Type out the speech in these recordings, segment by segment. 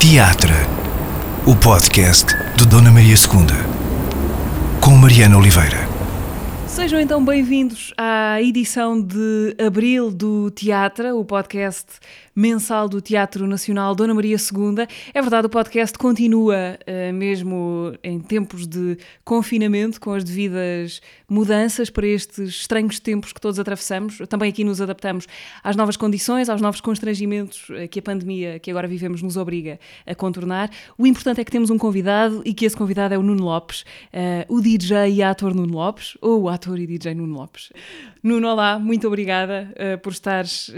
Teatra, o podcast de Dona Maria II, com Mariana Oliveira. Sejam então bem-vindos à edição de abril do Teatra, o podcast mensal do Teatro Nacional Dona Maria II. É verdade, o podcast continua uh, mesmo em tempos de confinamento, com as devidas mudanças para estes estranhos tempos que todos atravessamos. Também aqui nos adaptamos às novas condições, aos novos constrangimentos uh, que a pandemia que agora vivemos nos obriga a contornar. O importante é que temos um convidado e que esse convidado é o Nuno Lopes, uh, o DJ e ator Nuno Lopes, ou o ator e DJ Nuno Lopes. Nuno, olá, muito obrigada por, estares,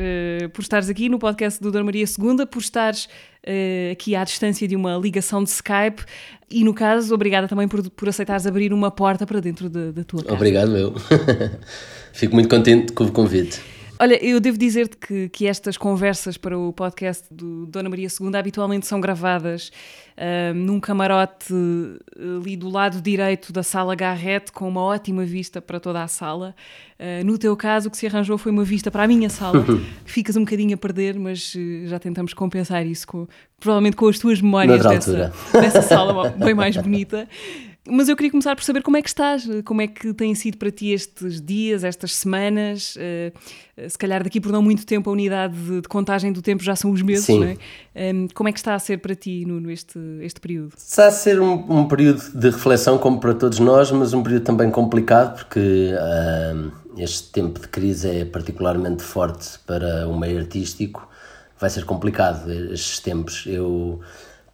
por estares aqui no podcast do Dona Maria II, por estares uh, aqui à distância de uma ligação de Skype e, no caso, obrigada também por, por aceitares abrir uma porta para dentro da tua casa. Obrigado, eu. Fico muito contente com o convite. Olha, eu devo dizer-te que, que estas conversas para o podcast do Dona Maria II habitualmente são gravadas uh, num camarote ali do lado direito da sala Garrett, com uma ótima vista para toda a sala. Uh, no teu caso, o que se arranjou foi uma vista para a minha sala, que ficas um bocadinho a perder, mas uh, já tentamos compensar isso com, provavelmente com as tuas memórias dessa, dessa sala bem mais bonita. Mas eu queria começar por saber como é que estás, como é que têm sido para ti estes dias, estas semanas. Uh, se calhar daqui por não muito tempo a unidade de, de contagem do tempo já são os meses, Sim. não é? Um, como é que está a ser para ti, Nuno, este, este período? Está a ser um, um, período de reflexão, como para todos nós, mas um período também complicado, porque uh, este tempo de crise é particularmente forte para o meio artístico. Vai ser complicado estes tempos. Eu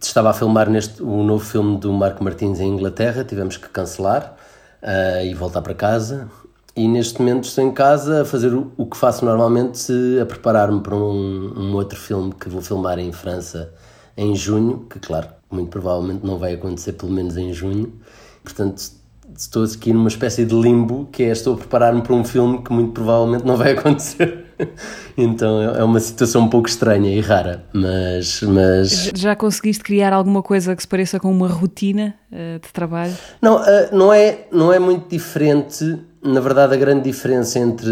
estava a filmar neste o novo filme do Marco Martins em Inglaterra, tivemos que cancelar uh, e voltar para casa. E neste momento estou em casa a fazer o, que faço normalmente, a preparar-me para um, um outro filme que vou filmar em França em junho, que claro, muito provavelmente não vai acontecer pelo menos em junho. Portanto, estou aqui numa espécie de limbo, que é estou a preparar-me para um filme que muito provavelmente não vai acontecer. então é uma situação um pouco estranha e rara, mas, mas... Já conseguiste criar alguma coisa que se pareça com uma rotina uh, de trabalho? Não, uh, não, é, não é muito diferente. Na verdade, a grande diferença entre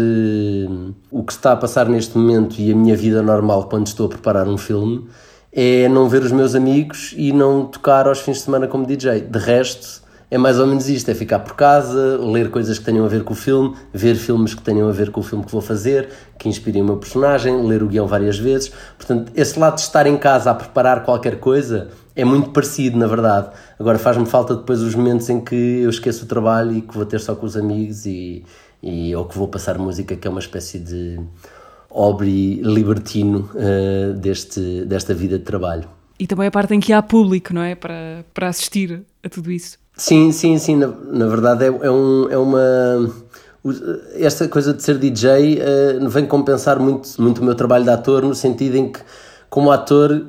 o que está a passar neste momento e a minha vida normal quando estou a preparar um filme é não ver os meus amigos e não tocar aos fins de semana como DJ. De resto, é mais ou menos isto: é ficar por casa, ler coisas que tenham a ver com o filme, ver filmes que tenham a ver com o filme que vou fazer, que inspirem o meu personagem, ler o guião várias vezes. Portanto, esse lado de estar em casa a preparar qualquer coisa é muito parecido, na verdade. Agora faz-me falta depois os momentos em que eu esqueço o trabalho e que vou ter só com os amigos e, e ou que vou passar música, que é uma espécie de hobby libertino uh, deste, desta vida de trabalho. E também a parte em que há público, não é? Para, para assistir a tudo isso. Sim, sim, sim. Na, na verdade é, é, um, é uma. Esta coisa de ser DJ uh, vem compensar muito, muito o meu trabalho de ator, no sentido em que, como ator,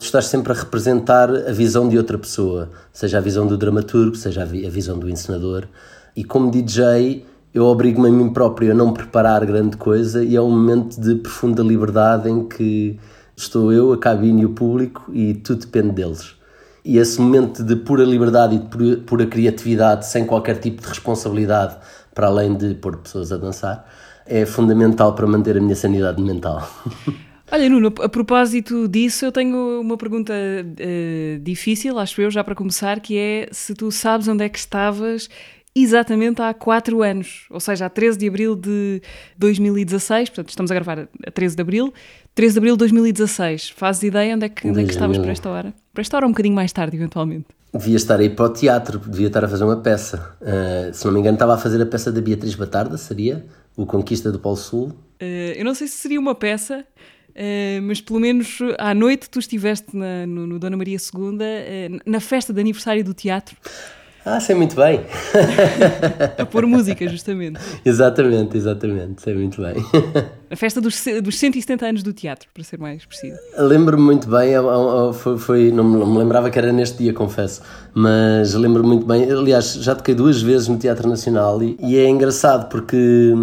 estás sempre a representar a visão de outra pessoa, seja a visão do dramaturgo, seja a, vi a visão do encenador. E como DJ, eu obrigo-me a mim próprio a não preparar grande coisa e é um momento de profunda liberdade em que estou eu, a cabine e o público e tudo depende deles. E esse momento de pura liberdade e de pura, criatividade, sem qualquer tipo de responsabilidade, para além de pôr pessoas a dançar, é fundamental para manter a minha sanidade mental. Olha, Nuno, a propósito disso, eu tenho uma pergunta uh, difícil, acho eu, já para começar, que é se tu sabes onde é que estavas exatamente há 4 anos, ou seja, a 13 de abril de 2016, portanto estamos a gravar a 13 de abril, 13 de abril de 2016. Fazes ideia onde é que, onde é que estavas para esta hora? Para esta hora um bocadinho mais tarde, eventualmente? Devia estar aí para o teatro, devia estar a fazer uma peça. Uh, se não me engano, estava a fazer a peça da Beatriz Batarda, seria? O Conquista do Polo Sul. Uh, eu não sei se seria uma peça, uh, mas pelo menos à noite tu estiveste na, no, no Dona Maria II, na festa de aniversário do teatro. Ah, sei muito bem. a pôr música, justamente. Exatamente, exatamente, sei muito bem. A festa dos, dos 170 anos do teatro, para ser mais preciso. Lembro-me muito bem, foi, foi, não me lembrava que era neste dia, confesso, mas lembro-me muito bem. Aliás, já toquei duas vezes no Teatro Nacional e, e é engraçado porque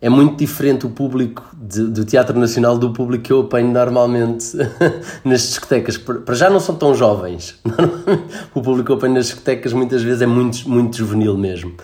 é muito diferente o público de, do Teatro Nacional do público que eu apanho normalmente nas discotecas. Para já não são tão jovens. o público que eu apanho nas discotecas muitas vezes é muito, muito juvenil mesmo.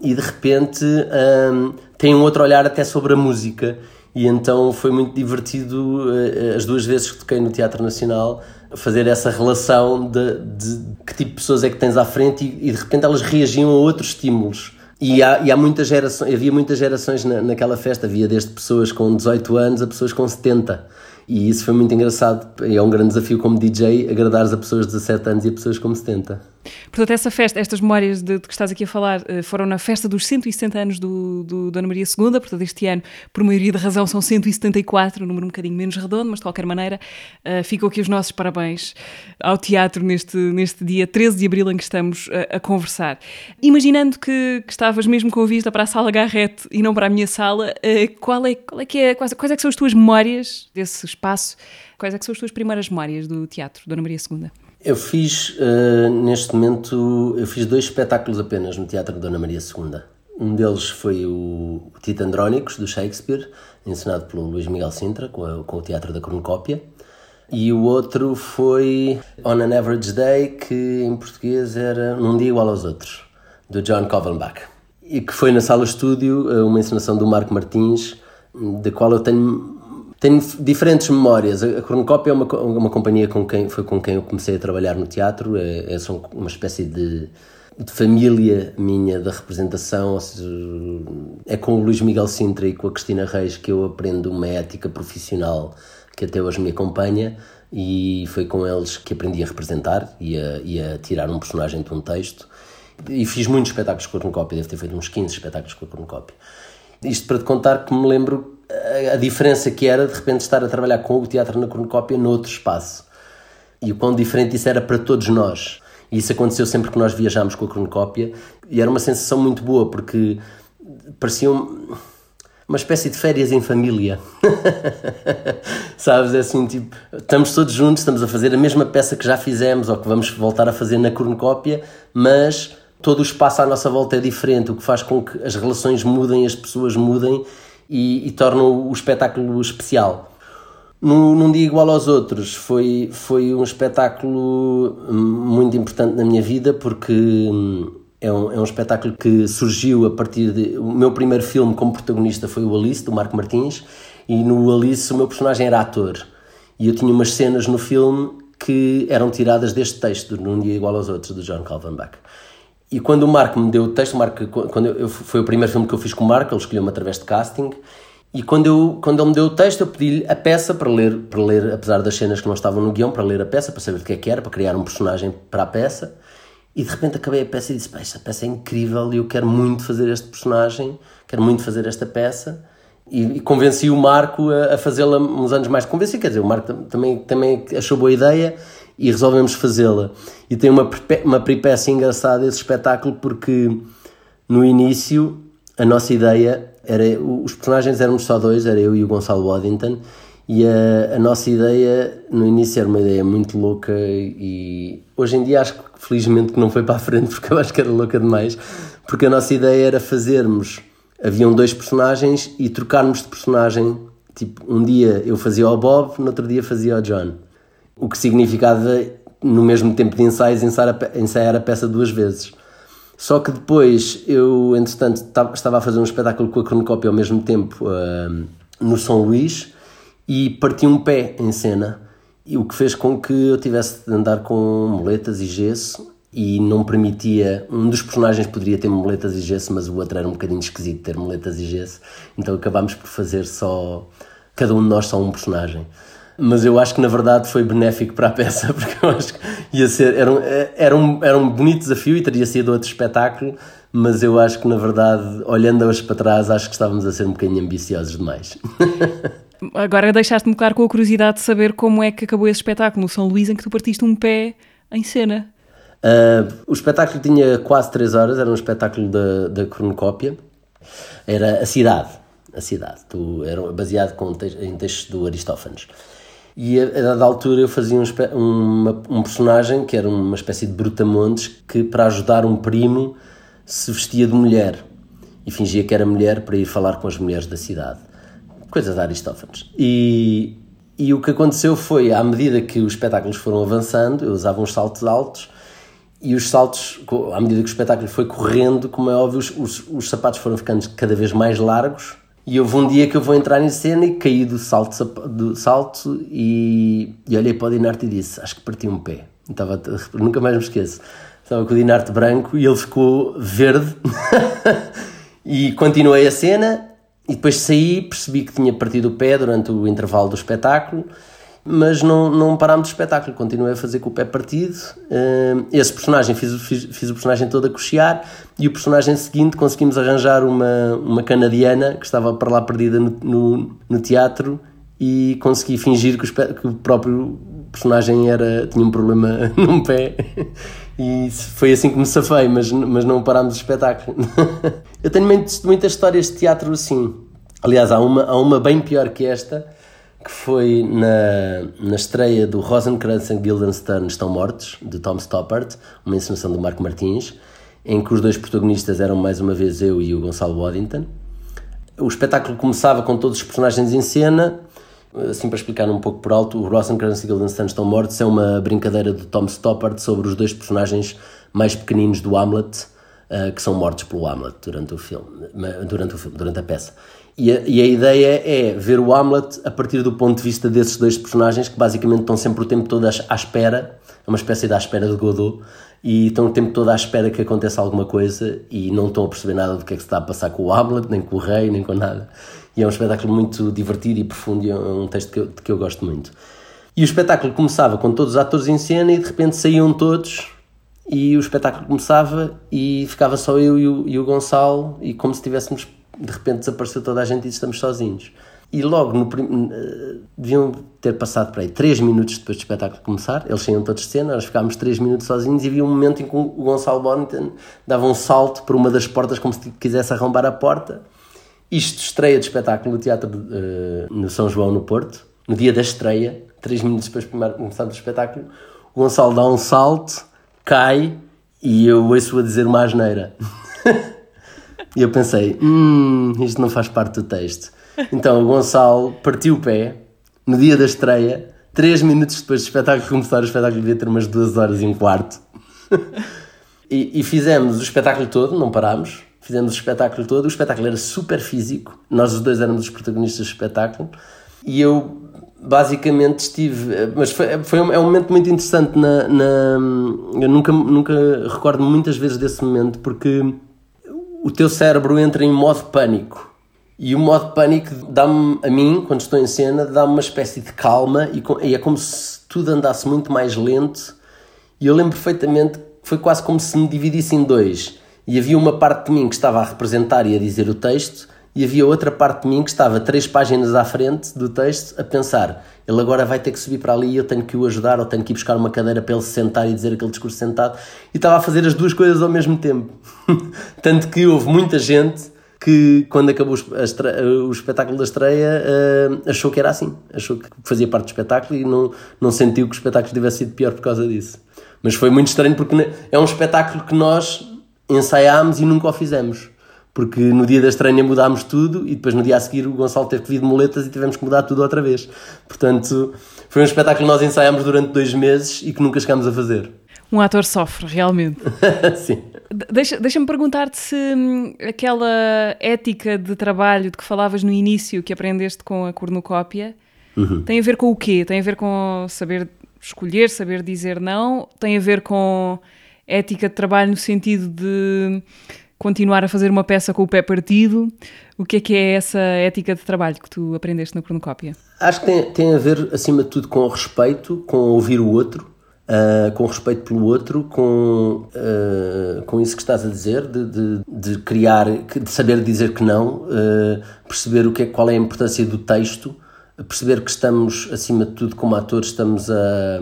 E de repente um, tem um outro olhar até sobre a música e então foi muito divertido uh, as duas vezes que toquei no Teatro Nacional fazer essa relação de, de que tipo de pessoas é que tens à frente e, e de repente elas reagiam a outros estímulos. E, há, e há havia muitas gerações na, naquela festa, havia desde pessoas com 18 anos a pessoas com 70. E isso foi muito engraçado. É um grande desafio como DJ agradares a pessoas de 17 anos e a pessoas com 70. Portanto, essa festa, estas memórias de, de, que estás aqui a falar, eh, foram na festa dos 160 anos do, do Dona Maria II, portanto, este ano, por maioria de razão, são 174, um número um bocadinho menos redondo, mas de qualquer maneira, uh, ficam aqui os nossos parabéns ao teatro neste, neste dia 13 de abril em que estamos a, a conversar. Imaginando que, que, estavas mesmo com a vista para a sala Garrett e não para a minha sala, uh, qual, é, qual é que é, quais, quais é que são as tuas memórias desse espaço? Quais é que são as tuas primeiras memórias do teatro, Dona Maria II? Eu fiz, uh, neste momento, eu fiz dois espetáculos apenas no Teatro de Dona Maria II. Um deles foi o Andrónicos, do Shakespeare, ensinado pelo Luís Miguel Sintra, com, a, com o Teatro da Cornucópia. E o outro foi On an Average Day, que em português era Num Dia Igual aos Outros, do John Covenbach. E que foi na sala estúdio, eh, uma encenação do Marco Martins, da qual eu tenho tenho diferentes memórias. A Cornucópia é uma, uma companhia com quem, foi com quem eu comecei a trabalhar no teatro. É, é uma espécie de, de família minha da representação. Seja, é com o Luís Miguel Sintra e com a Cristina Reis que eu aprendo uma ética profissional que até hoje me acompanha. E foi com eles que aprendi a representar e a, e a tirar um personagem de um texto. E fiz muitos espetáculos com a Cornucópia, devo ter feito uns 15 espetáculos com a Cornucópia. Isto para te contar que me lembro a, diferença que era de repente estar a trabalhar com o teatro na cornucópia noutro espaço. E o quão diferente isso era para todos nós. E isso aconteceu sempre que nós viajámos com a cornucópia e era uma sensação muito boa porque parecia uma espécie de férias em família. Sabes? É assim, tipo, estamos todos juntos, estamos a fazer a mesma peça que já fizemos ou que vamos voltar a fazer na cornucópia, mas todo o espaço à nossa volta é diferente, o que faz com que as relações mudem, as pessoas mudem e, e tornam o espetáculo especial. Num, num, dia igual aos outros, foi, foi um espetáculo muito importante na minha vida porque hum, é um, é um espetáculo que surgiu a partir de. O meu primeiro filme como protagonista foi o Alice, do Marco Martins, e no Alice o meu personagem era ator. E eu tinha umas cenas no filme que eram tiradas deste texto, Num Dia Igual aos Outros, do John Calvin Bach. E quando o Marco me deu o texto, o Marco, quando eu, foi o primeiro filme que eu fiz com o Marco, ele escolheu-me através de casting. E quando, eu, quando ele me deu o texto, eu pedi-lhe a peça para ler, para ler, apesar das cenas que não estavam no guião, para ler a peça, para saber o que é que era, para criar um personagem para a peça. E de repente acabei a peça e disse: esta peça é incrível e eu quero muito fazer este personagem, quero muito fazer esta peça. E, e convenci o Marco a, a fazê-la uns anos mais. Convenci, quer dizer, o Marco também, também achou boa ideia e resolvemos fazê-la. E tem uma, uma peripécia engraçada esse espetáculo porque no início a nossa ideia era. Os personagens éramos só dois, era eu e o Gonçalo Waddington. E a, a, nossa ideia, no início, era uma ideia muito louca e hoje em dia acho que felizmente que não foi para a frente porque eu acho que era louca demais. Porque a nossa ideia era fazermos. Haviam dois personagens e trocarmos de personagem. Tipo, um dia eu fazia o Bob, no outro dia fazia o John o que significava, no mesmo tempo de ensaios, ensaiar a peça duas vezes. Só que depois eu, entretanto, estava a fazer um espetáculo com a cronocópia ao mesmo tempo uh, no São Luís e parti um pé em cena, e o que fez com que eu tivesse de andar com moletas e gesso e não permitia. Um dos personagens poderia ter moletas e gesso, mas o outro era um bocadinho esquisito ter moletas e gesso, então acabámos por fazer só. cada um de nós só um personagem mas eu acho que na verdade foi benéfico para a peça, porque eu acho que ia ser, era um, era um, era um bonito desafio e teria sido outro espetáculo, mas eu acho que na verdade, olhando hoje para trás, acho que estávamos a ser um bocadinho ambiciosos demais. Agora deixaste-me claro com a curiosidade de saber como é que acabou esse espetáculo no São Luís em que tu partiste um pé em cena. Uh, o espetáculo tinha quase 3 horas, era um espetáculo da, da cronocópia, era a cidade, a cidade, tu, era baseado com, em textos do Aristófanes. E a, a dada altura eu fazia um, uma, um personagem que era uma espécie de brutamontes que, para ajudar um primo, se vestia de mulher e fingia que era mulher para ir falar com as mulheres da cidade. Coisa de Aristófanes. E, e o que aconteceu foi, à medida que os espetáculos foram avançando, eu usava uns saltos altos e os saltos, à medida que o espetáculo foi correndo, como é óbvio, os, os, os sapatos foram ficando cada vez mais largos E houve um dia que eu vou entrar em cena e caí do salto, do salto e, e olhei para o Dinarte e disse: Acho que parti um pé. Estava, nunca mais me esqueço. Estava com o Dinarte branco e ele ficou verde. e continuei a cena e depois saí, percebi que tinha partido o pé durante o intervalo do espetáculo mas não, não parámos de espetáculo, continuei a fazer com o pé partido. Uh, esse personagem, fiz, fiz, fiz, o personagem todo a cochear, e o personagem seguinte conseguimos arranjar uma, uma canadiana que estava para lá perdida no, no, no teatro e consegui fingir que o, que o, próprio personagem era, tinha um problema num pé. E foi assim que me safei, mas, mas não parámos o espetáculo. Eu tenho muitas histórias de teatro assim. Aliás, há uma, há uma bem pior que esta que foi na, na estreia do Rosencrantz e Guildenstern Estão Mortos, de Tom Stoppard, uma encenação do Marco Martins, em que os dois protagonistas eram mais uma vez eu e o Gonçalo Waddington. O espetáculo começava com todos os personagens em cena, assim para explicar um pouco por alto, o Rosencrantz e Guildenstern Estão Mortos é uma brincadeira do Tom Stoppard sobre os dois personagens mais pequeninos do Hamlet, uh, que são mortos pelo Hamlet durante o filme, durante o filme, durante a peça. E a, e a, ideia é ver o Hamlet a partir do ponto de vista desses dois personagens que basicamente estão sempre o tempo todo à espera, é uma espécie de à espera de Godot, e estão o tempo todo à espera que aconteça alguma coisa e não estão a perceber nada do que é que se está a passar com o Hamlet, nem com o rei, nem com nada. E é um espetáculo muito divertido e profundo e é um texto que eu, que eu gosto muito. E o espetáculo começava com todos os atores em cena e de repente saíam todos e o espetáculo começava e ficava só eu e o, e o Gonçalo e como se estivéssemos de repente desapareceu toda a gente e estamos sozinhos. E logo, no prim... Eh, deviam ter passado para aí 3 minutos depois do espetáculo começar, eles saíam todos de cena, nós ficámos 3 minutos sozinhos e havia um momento em que o Gonçalo Bonington dava um salto por uma das portas como se quisesse arrombar a porta. Isto estreia de espetáculo no Teatro uh, no São João, no Porto, no dia da estreia, 3 minutos depois de começar o espetáculo, o Gonçalo dá um salto, cai e eu ouço a dizer uma asneira. E eu pensei, hum, isto não faz parte do texto. Então o Gonçalo partiu o pé no dia da estreia, três minutos depois do espetáculo começar, o espetáculo devia ter umas duas horas e um quarto. e, e fizemos o espetáculo todo, não parámos, fizemos o espetáculo todo. O espetáculo era super físico, nós os dois éramos os protagonistas do espetáculo. E eu basicamente estive. Mas foi, foi um, é um momento muito interessante. Na, na, eu nunca, nunca recordo muitas vezes desse momento porque o teu cérebro entra em modo pânico. E o modo pânico dá-me, a mim, quando estou em cena, dá-me uma espécie de calma e, é como se tudo andasse muito mais lento. E eu lembro perfeitamente que foi quase como se me dividisse em dois. E havia uma parte de mim que estava a representar e a dizer o texto, e havia outra parte de mim que estava três páginas à frente do texto a pensar: ele agora vai ter que subir para ali e eu tenho que o ajudar, ou tenho que ir buscar uma cadeira para ele se sentar e dizer aquele discurso sentado. E estava a fazer as duas coisas ao mesmo tempo. Tanto que houve muita gente que, quando acabou o espetáculo da estreia, uh, achou que era assim. Achou que fazia parte do espetáculo e não, não sentiu que o espetáculo tivesse sido pior por causa disso. Mas foi muito estranho porque é um espetáculo que nós ensaiámos e nunca o fizemos porque no dia da estreia mudámos tudo e depois no dia a seguir o Gonçalo teve que vir de muletas e tivemos que mudar tudo outra vez. Portanto, foi um espetáculo que nós ensaiámos durante dois meses e que nunca chegámos a fazer. Um ator sofre, realmente. Sim. Deixa-me deixa perguntar-te se hum, aquela ética de trabalho de que falavas no início, que aprendeste com a cornucópia, uhum. tem a ver com o quê? Tem a ver com saber escolher, saber dizer não? Tem a ver com ética de trabalho no sentido de continuar a fazer uma peça com o pé partido. O que é que é essa ética de trabalho que tu aprendeste na cronocópia? Acho que tem, tem a ver, acima de tudo, com o respeito, com ouvir o outro, uh, com respeito pelo outro, com, uh, com isso que estás a dizer, de, de, de, criar, de saber dizer que não, uh, perceber o que é, qual é a importância do texto, perceber que estamos, acima de tudo, como atores, estamos a,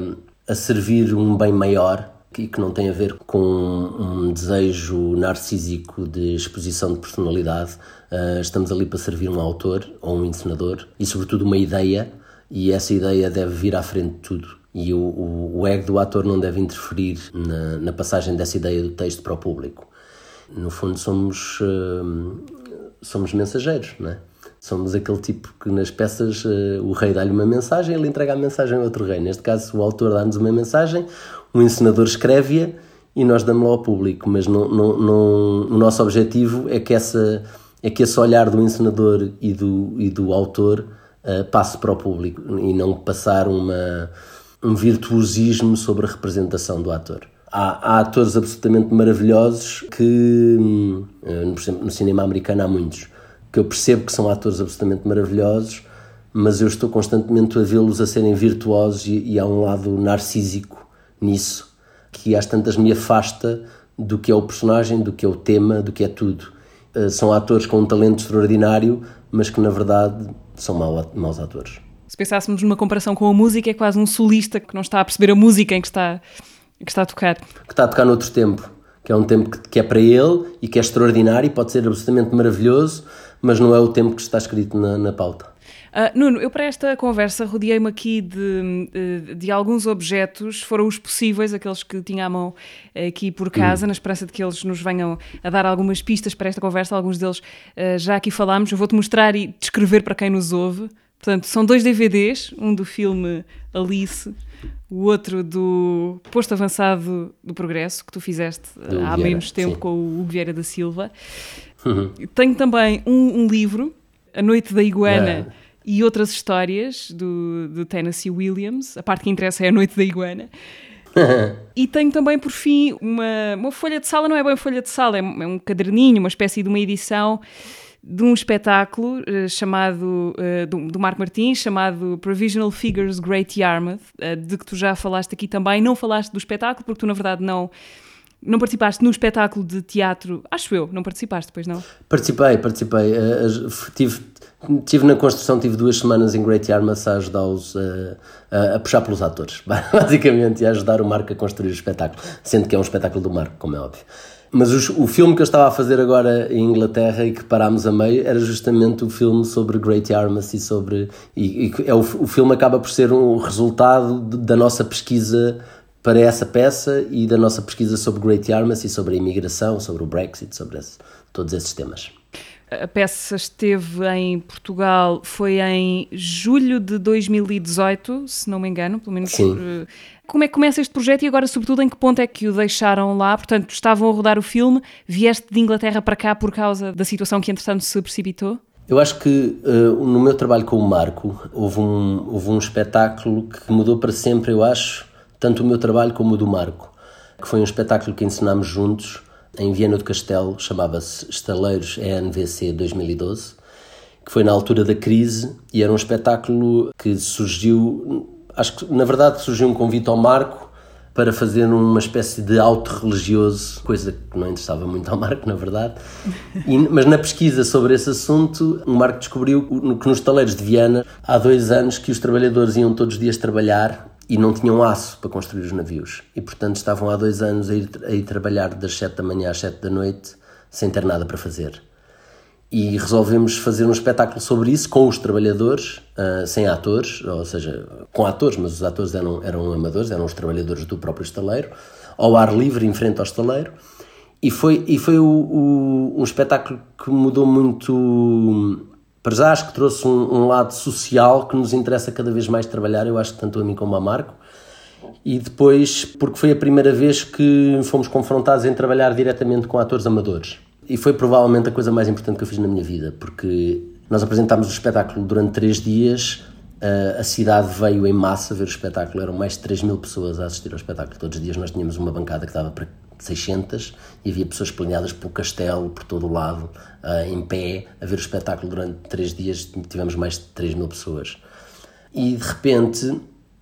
a servir um bem maior e que não tem a ver com um desejo narcísico de exposição de personalidade. Uh, estamos ali para servir um autor ou um encenador e, sobretudo, uma ideia, e essa ideia deve vir à frente de tudo. E o, o, o ego do ator não deve interferir na, na, passagem dessa ideia do texto para o público. No fundo, somos, uh, somos mensageiros, não é? Somos aquele tipo que nas peças uh, o rei dá-lhe uma mensagem, ele entrega a mensagem a outro rei. Neste caso, o autor dá-nos uma mensagem, o encenador escreve-a e nós damos-la ao público. Mas não, não, não, o nosso objetivo é que essa, é que esse olhar do encenador e do, e do autor uh, passe para o público e não passar uma, um virtuosismo sobre a representação do ator. Há, há atores absolutamente maravilhosos que, uh, por exemplo, no cinema americano há muitos, que eu percebo que são atores absolutamente maravilhosos, mas eu estou constantemente a vê-los a serem virtuosos e, e há um lado narcísico nisso que às tantas me afasta do que é o personagem, do que é o tema, do que é tudo. Uh, são atores com um talento extraordinário, mas que na verdade são mau, maus atores. Se pensássemos numa comparação com a música, é quase um solista que não está a perceber a música em que está, em que está a tocar. Que está a tocar noutro tempo, que é um tempo que, que é para ele e que é extraordinário e pode ser absolutamente maravilhoso, mas não é o tempo que está escrito na, na pauta. Uh, Nuno, eu para esta conversa rodeei-me aqui de, de, alguns objetos, foram os possíveis, aqueles que tinha à mão aqui por casa, hum. na esperança de que eles nos venham a dar algumas pistas para esta conversa. Alguns deles uh, já aqui falámos. Eu vou-te mostrar e descrever para quem nos ouve. Portanto, são dois DVDs, um do filme Alice, o outro do Posto Avançado do Progresso, que tu fizeste do há Vieira, menos tempo sim. com o Hugo Vieira da Silva. Uhum. Tenho também um, um, livro, A Noite da Iguana, e outras histórias do, do Tennessee Williams. A parte que interessa é a Noite da Iguana. e tenho também, por fim, uma, uma folha de sala, não é bem folha de sala, é, é um caderninho, uma espécie de uma edição de um espetáculo uh, chamado, uh, do, do, Marco Martins, chamado Provisional Figures Great Yarmouth, uh, de que tu já falaste aqui também. Não falaste do espetáculo, porque tu, na verdade, não. Não participaste no espetáculo de teatro, acho eu, não participaste, depois não? Participei, participei. tive, Tive na construção, tive duas semanas em Great Yarmouth a ajudá-los a, a, a, puxar pelos atores, basicamente, e a ajudar o Marco a construir o espetáculo, sendo que é um espetáculo do Marco, como é óbvio. Mas os, o filme que eu estava a fazer agora em Inglaterra e que parámos a meio era justamente o filme sobre Great Yarmouth e sobre. E, e é o, o filme acaba por ser um resultado de, da nossa pesquisa para essa peça e da nossa pesquisa sobre Great Yarmouth e sobre a imigração, sobre o Brexit, sobre esse, todos esses temas. A peça esteve em Portugal, foi em julho de 2018, se não me engano, pelo menos. Sim. Eh, como é que começa este projeto e agora, sobretudo, em que ponto é que o deixaram lá? Portanto, estavam a rodar o filme, vieste de Inglaterra para cá por causa da situação que, entretanto, se precipitou? Eu acho que uh, no meu trabalho com o Marco houve um, houve um espetáculo que mudou para sempre, eu acho, tanto o meu trabalho como o do Marco, que foi um espetáculo que ensinámos juntos em Viena do Castelo, chamava-se Estaleiros ENVC 2012, que foi na altura da crise e era um espetáculo que surgiu, acho que na verdade surgiu um convite ao Marco para fazer uma espécie de auto-religioso, coisa que não interessava muito ao Marco, na verdade. E, mas na pesquisa sobre esse assunto, o Marco descobriu que nos taleiros de Viena, há dois anos que os trabalhadores iam todos os dias trabalhar e não tinham aço para construir os navios. E, portanto, estavam há dois anos a ir, a ir trabalhar das 7 da manhã às 7 da noite sem ter nada para fazer. E resolvemos fazer um espetáculo sobre isso com os trabalhadores, uh, sem atores, ou seja, com atores, mas os atores eram, eram amadores, eram os trabalhadores do próprio estaleiro, ao ar livre, em frente ao estaleiro. E foi, e foi o, o, um espetáculo que mudou muito para já acho que trouxe um, um, lado social que nos interessa cada vez mais trabalhar, eu acho que tanto a mim como a Marco. E depois, porque foi a primeira vez que fomos confrontados em trabalhar diretamente com atores amadores. E foi provavelmente a coisa mais importante que eu fiz na minha vida, porque nós apresentámos o espetáculo durante três dias, a cidade veio em massa ver o espetáculo, eram mais de 3 mil pessoas a assistir ao espetáculo. Todos os dias nós tínhamos uma bancada que dava para 600 e havia pessoas espalhadas pelo castelo, por todo o lado, uh, em pé, a ver o espetáculo durante três dias. Tivemos mais de 3 mil pessoas. E de repente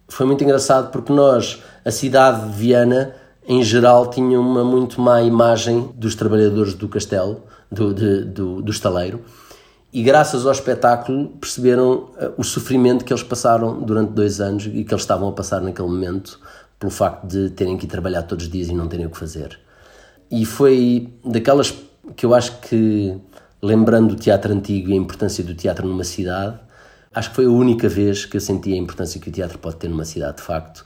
foi muito engraçado porque nós, a cidade de Viana, em geral, tinha uma muito má imagem dos trabalhadores do castelo, do, de, do, do estaleiro. E graças ao espetáculo perceberam uh, o sofrimento que eles passaram durante dois anos e que eles estavam a passar naquele momento pelo facto de terem que ir trabalhar todos os dias e não terem o que fazer. E foi daquelas que eu acho que, lembrando o teatro antigo e a importância do teatro numa cidade, acho que foi a única vez que eu senti a importância que o teatro pode ter numa cidade, de facto,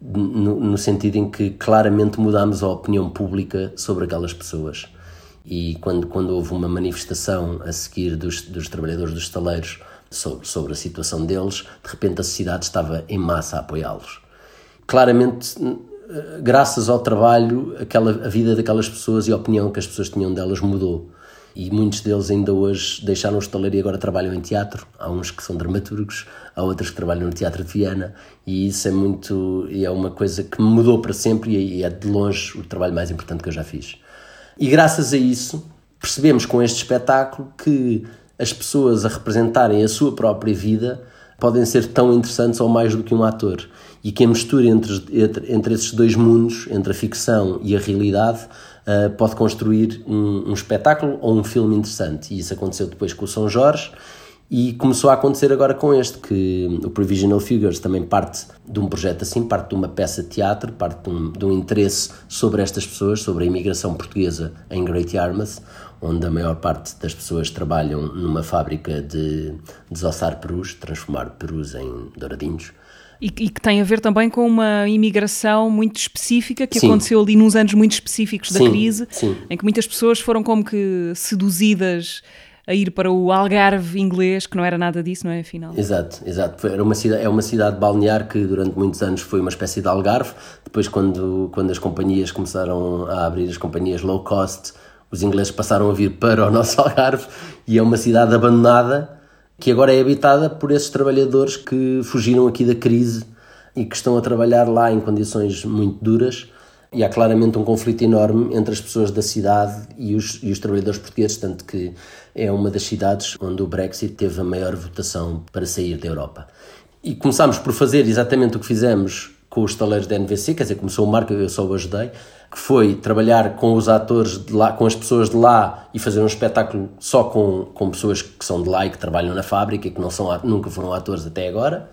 no, no sentido em que claramente mudámos a opinião pública sobre aquelas pessoas. E quando, quando houve uma manifestação a seguir dos, dos trabalhadores dos estaleiros sobre, sobre a situação deles, de repente a sociedade estava em massa a apoiá-los claramente, graças ao trabalho, aquela, a vida daquelas pessoas e a opinião que as pessoas tinham delas mudou. e muitos deles ainda hoje deixaram o estaleiro e agora trabalham em teatro. Há uns que são dramaturgos, há outros que trabalham no Teatro de Viana e isso é muito é uma coisa que me mudou para sempre e é de longe o trabalho mais importante que eu já fiz. E graças a isso percebemos com este espetáculo que as pessoas a representarem a sua própria vida podem ser tão interessantes ou mais do que um ator e que a mistura entre, entre, entre esses dois mundos, entre a ficção e a realidade, uh, pode construir um, um, espetáculo ou um filme interessante. E isso aconteceu depois com o São Jorge e começou a acontecer agora com este, que o Provisional Figures também parte de um projeto assim, parte de uma peça de teatro, parte de um, de um interesse sobre estas pessoas, sobre a imigração portuguesa em Great Yarmouth, onde a maior parte das pessoas trabalham numa fábrica de desossar perus, transformar perus em douradinhos. E, e, que tem a ver também com uma imigração muito específica que sim. aconteceu ali nos anos muito específicos da sim, crise, sim. em que muitas pessoas foram como que seduzidas a ir para o Algarve inglês, que não era nada disso, não é? Afinal. Exato, exato. Era uma cidade, é uma cidade balnear que durante muitos anos foi uma espécie de Algarve. Depois, quando, quando as companhias começaram a abrir as companhias low cost, os ingleses passaram a vir para o nosso Algarve e é uma cidade abandonada que agora é habitada por esses trabalhadores que fugiram aqui da crise e que estão a trabalhar lá em condições muito duras. E há claramente um conflito enorme entre as pessoas da cidade e os, e os trabalhadores portugueses, tanto que é uma das cidades onde o Brexit teve a maior votação para sair da Europa. E começámos por fazer exatamente o que fizemos com os taleiros da NVC, quer dizer, começou o Marco, eu só o ajudei, que foi trabalhar com os atores de lá, com as pessoas de lá e fazer um espetáculo só com, com pessoas que são de lá e que trabalham na fábrica e que não são, nunca foram atores até agora.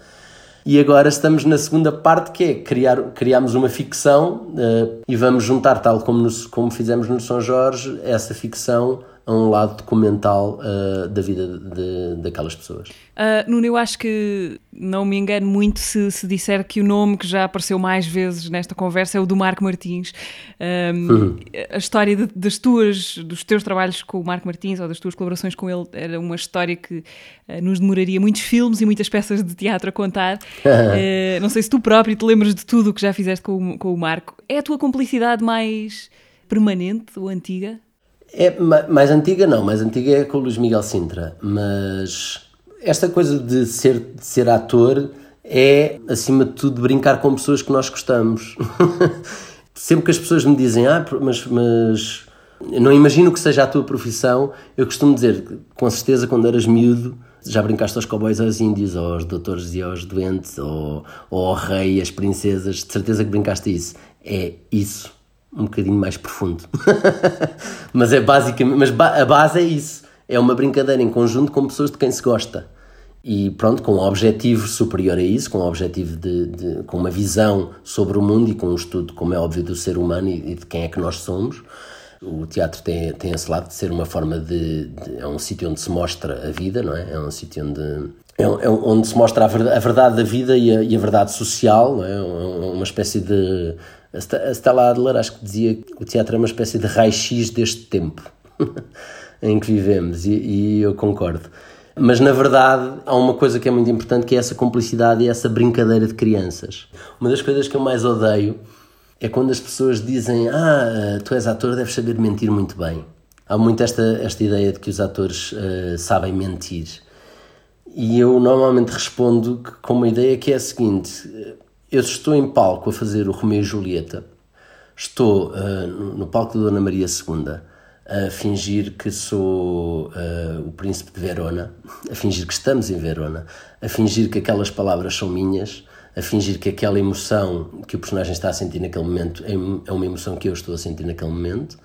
E agora estamos na segunda parte que é criar, criamos uma ficção uh, e vamos juntar, tal como, nos, como fizemos no São Jorge, essa ficção a um lado documental uh, da vida de, daquelas pessoas. Uh, Nuno, eu acho que não me engano muito se, se disser que o nome que já apareceu mais vezes nesta conversa é o do Marco Martins. Um, uhum. A história de, das tuas, dos teus trabalhos com o Marco Martins ou das tuas colaborações com ele era uma história que uh, nos demoraria muitos filmes e muitas peças de teatro a contar. uh, não sei se tu próprio te lembras de tudo o que já fizeste com o, com o Marco. É a tua cumplicidade mais permanente ou antiga? É mais antiga, não, mais antiga é com o Luís Miguel Sintra, mas esta coisa de ser, de ser ator é, acima de tudo, brincar com pessoas que nós gostamos. Sempre que as pessoas me dizem, ah, mas, mas não imagino que seja a tua profissão, eu costumo dizer, com certeza, quando eras miúdo, já brincaste aos cowboys, aos índios, aos doutores e aos doentes, ou, ou ao rei, às princesas, de certeza que brincaste isso. É isso um bocadinho mais profundo. mas é basicamente, mas a base é isso. É uma brincadeira em conjunto com pessoas de quem se gosta. E pronto, com um objetivo superior a isso, com um objetivo de, de com uma visão sobre o mundo e com um estudo, como é óbvio, do ser humano e, e de quem é que nós somos. O teatro tem, tem esse lado de ser uma forma de, de é um sítio onde se mostra a vida, não é? É um sítio onde é, é onde se mostra a verdade, a verdade da vida e a, e a verdade social, é? é? uma espécie de a Stella Adler acho que dizia que o teatro é uma espécie de raio-x deste tempo em que vivemos, e, e, eu concordo. Mas na verdade há uma coisa que é muito importante que é essa cumplicidade e essa brincadeira de crianças. Uma das coisas que eu mais odeio é quando as pessoas dizem: Ah, tu és ator, deves saber mentir muito bem. Há muito esta, esta ideia de que os atores uh, sabem mentir. E eu normalmente respondo com uma ideia que é a seguinte: eu estou em palco a fazer o Romeu e Julieta, estou uh, no palco da Dona Maria II a fingir que sou uh, o príncipe de Verona, a fingir que estamos em Verona, a fingir que aquelas palavras são minhas, a fingir que aquela emoção que o personagem está a sentir naquele momento é, é uma emoção que eu estou a sentir naquele momento.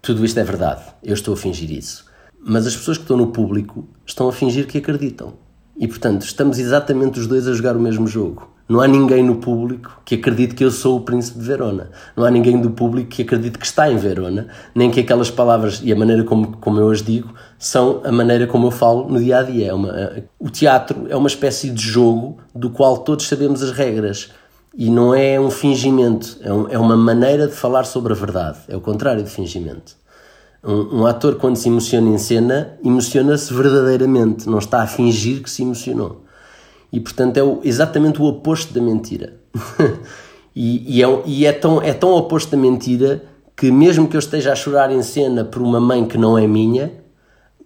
Tudo isto é verdade, eu estou a fingir isso. Mas as pessoas que estão no público estão a fingir que acreditam. E portanto, estamos exatamente os dois a jogar o mesmo jogo. Não há ninguém no público que acredite que eu sou o príncipe de Verona. Não há ninguém do público que acredite que está em Verona, nem que aquelas palavras e a maneira como, como eu as digo são a maneira como eu falo no dia a dia. É uma, o teatro é uma espécie de jogo do qual todos sabemos as regras. E não é um fingimento, é, um, é uma maneira de falar sobre a verdade. É o contrário de fingimento. Um, um ator, quando se emociona em cena, emociona-se verdadeiramente, não está a fingir que se emocionou e portanto é o, exatamente o oposto da mentira. e, e, é, e é, tão, é tão oposto da mentira que mesmo que eu esteja a chorar em cena por uma mãe que não é minha,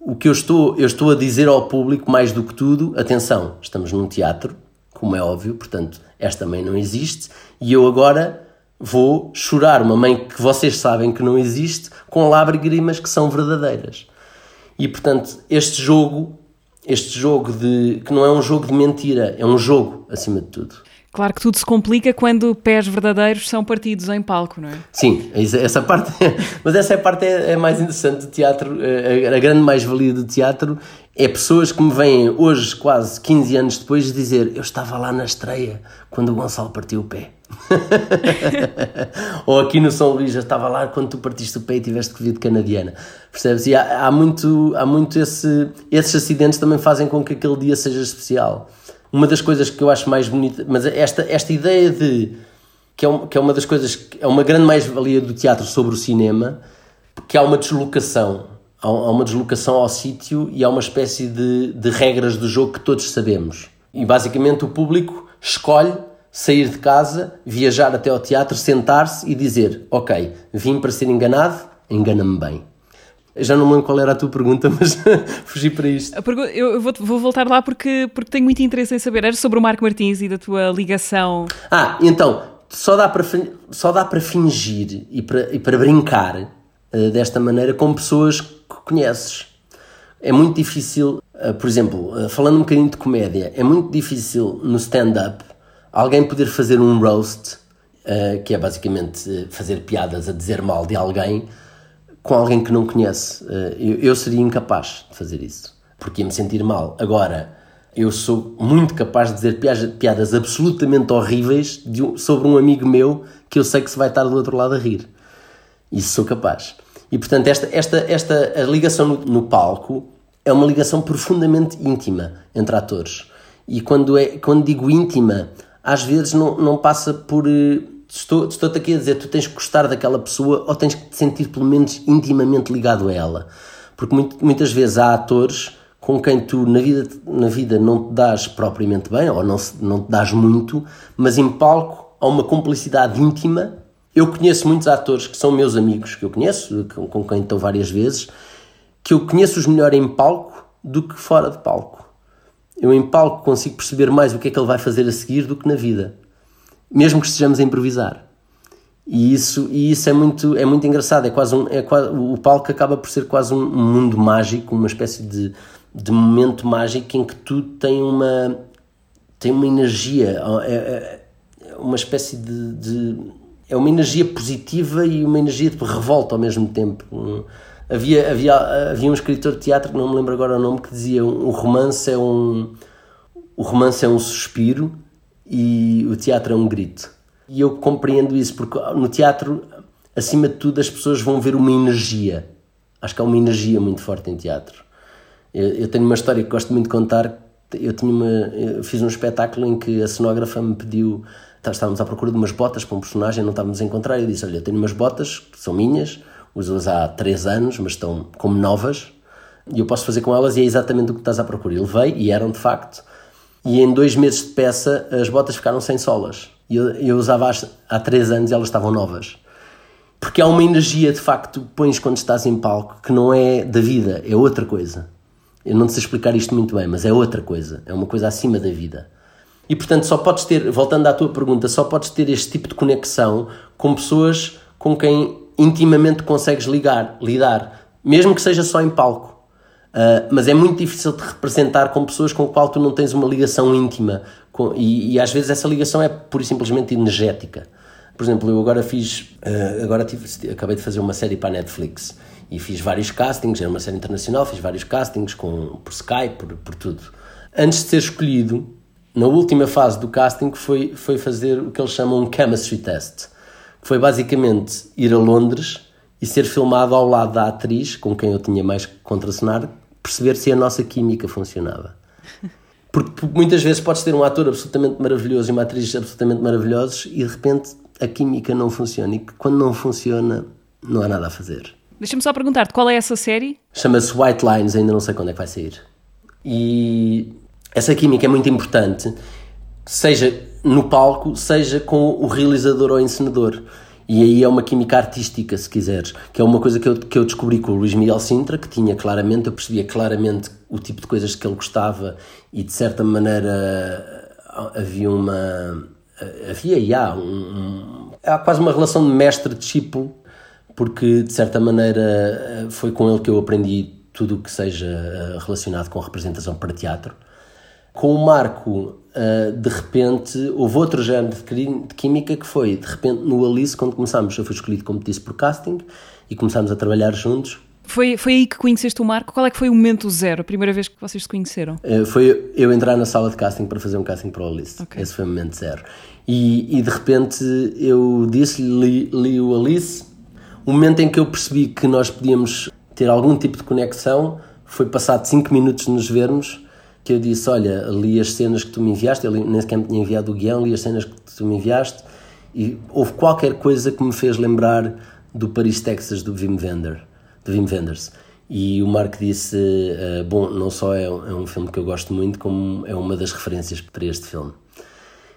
o que eu estou, eu estou a dizer ao público, mais do que tudo, atenção, estamos num teatro, como é óbvio, portanto, esta mãe não existe, e eu agora vou chorar uma mãe que vocês sabem que não existe, com lágrimas que são verdadeiras. E portanto, este jogo, este jogo de que não é um jogo de mentira, é um jogo acima de tudo. Claro que tudo se complica quando pés verdadeiros são partidos em palco, não é? Sim, essa parte, mas essa parte é, é mais interessante do teatro, a, a grande mais-valia do teatro é pessoas que me vêm hoje, quase 15 anos depois, dizer eu estava lá na estreia quando o Gonçalo partiu o pé. Ou aqui no São Luís, eu estava lá quando tu partiste o pé e tiveste Covid canadiana. Percebes? E há, há muito, há muito esse, esses acidentes também fazem com que aquele dia seja especial uma das coisas que eu acho mais bonita, mas esta, esta ideia de que é, um, que é uma das coisas, é uma grande mais-valia do teatro sobre o cinema, que há uma deslocação, há, há uma deslocação ao sítio e há uma espécie de, de regras do jogo que todos sabemos. E basicamente o público escolhe sair de casa, viajar até ao teatro, sentar-se e dizer: Ok, vim para ser enganado, engana-me bem. Eu já não me lembro qual era a tua pergunta, mas fugi para isto. Eu vou, vou, voltar lá porque, porque tenho muito interesse em saber. Era sobre o Marco Martins e da tua ligação. Ah, então, só dá para, só dá para fingir e para, e para brincar uh, desta maneira com pessoas que conheces. É muito difícil, uh, por exemplo, uh, falando um bocadinho de comédia, é muito difícil no stand-up alguém poder fazer um roast, que é basicamente fazer piadas a dizer mal de alguém com alguém que não conhece. Eh, eu, seria incapaz de fazer isso, porque ia me sentir mal. Agora, eu sou muito capaz de dizer piadas absolutamente horríveis sobre um amigo meu que eu sei que se vai estar do outro lado a rir. Isso sou capaz. E portanto, esta, esta, esta a ligação no, no palco é uma ligação profundamente íntima entre atores. E quando, é, quando digo íntima, às vezes não, não passa por eh, estou, estou-te aqui a dizer, tu tens que gostar daquela pessoa ou tens que te sentir pelo menos intimamente ligado a ela. Porque muito, muitas vezes há atores com quem tu na vida, na vida não te dás propriamente bem ou não, não te dás muito, mas em palco há uma cumplicidade íntima. Eu conheço muitos atores que são meus amigos, que eu conheço, com, com quem estou várias vezes, que eu conheço-os melhor em palco do que fora de palco. Eu em palco consigo perceber mais o que é que ele vai fazer a seguir do que na vida mesmo que estejamos a improvisar. E isso, e isso é, muito, é muito engraçado. É quase um, é quase, o palco acaba por ser quase um mundo mágico, uma espécie de, de momento mágico em que tudo tem uma, tem uma energia, é, é, é uma espécie de, de, É uma energia positiva e uma energia de revolta ao mesmo tempo. havia, havia, havia um escritor de teatro, não me lembro agora o nome, que dizia: o romance é um. O romance é um suspiro e o teatro é um grito. E eu compreendo isso, porque no teatro, acima de tudo, as pessoas vão ver uma energia. Acho que há uma energia muito forte em teatro. Eu, eu tenho uma história que gosto muito de contar. Eu, tinha uma, eu fiz um espetáculo em que a cenógrafa me pediu. Tá, estávamos à procura de umas botas para um personagem, não estávamos a encontrar. Eu disse: Olha, eu tenho umas botas que são minhas, uso-as há 3 anos, mas estão como novas, e eu posso fazer com elas. E é exatamente o que estás à procura. E levei, e eram de facto e em dois meses de peça as botas ficaram sem solas. Eu, eu usava há três anos e elas estavam novas. Porque há uma energia, de facto, que pões quando estás em palco que não é da vida, é outra coisa. Eu não sei explicar isto muito bem, mas é outra coisa, é uma coisa acima da vida. E portanto, só podes ter, voltando à tua pergunta, só podes ter este tipo de conexão com pessoas com quem intimamente consegues ligar, lidar, mesmo que seja só em palco. Uh, mas é muito difícil de representar com pessoas com qual tu não tens uma ligação íntima com, e, e, às vezes essa ligação é pura e simplesmente energética. Por exemplo, eu agora fiz, uh, agora tive, acabei de fazer uma série para a Netflix e fiz vários castings, era uma série internacional, fiz vários castings com, por Skype, por, por tudo. Antes de ser escolhido, na última fase do casting foi, foi fazer o que eles chamam um chemistry test, que foi basicamente ir a Londres e ser filmado ao lado da atriz com quem eu tinha mais que contracenar perceber se a nossa química funcionava. Porque muitas vezes podes ter um ator absolutamente maravilhoso e uma atriz absolutamente maravilhosos e de repente a química não funciona. E quando não funciona, não há nada a fazer. Deixa-me só perguntar-te qual é essa série? Chama-se White Lines, ainda não sei quando é que vai sair. E essa química é muito importante, seja no palco, seja com o realizador ou encenador. E aí é uma química artística, se quiseres, que é uma coisa que eu, que eu descobri com o Luís Miguel Sintra, que tinha claramente, eu percebia claramente o tipo de coisas que ele gostava e de certa maneira havia uma. Havia e há, um, há quase uma relação de mestre-discípulo, porque de certa maneira foi com ele que eu aprendi tudo o que seja relacionado com representação para teatro. Com o Marco, uh, de repente, houve outro género de química que foi, de repente, no Alice, quando começámos, eu fui escolhido, como disse, por casting e começámos a trabalhar juntos. Foi, foi aí que conheceste o Marco? Qual é que foi o momento zero, a primeira vez que vocês se conheceram? Uh, foi eu entrar na sala de casting para fazer um casting para o Alice. Okay. Esse foi o momento zero. E, e de repente eu disse-lhe, li, li o Alice. O momento em que eu percebi que nós podíamos ter algum tipo de conexão foi passado 5 minutos de nos vermos que eu disse, olha, li as cenas que tu me enviaste, ele nem sequer me tinha enviado o guião, li as cenas que tu me enviaste e houve qualquer coisa que me fez lembrar do Paris, Texas, do Wim, Wender, do Wim Wenders. E o Mark disse, uh, bom, não só é é um, filme que eu gosto muito, como é uma das referências para este filme.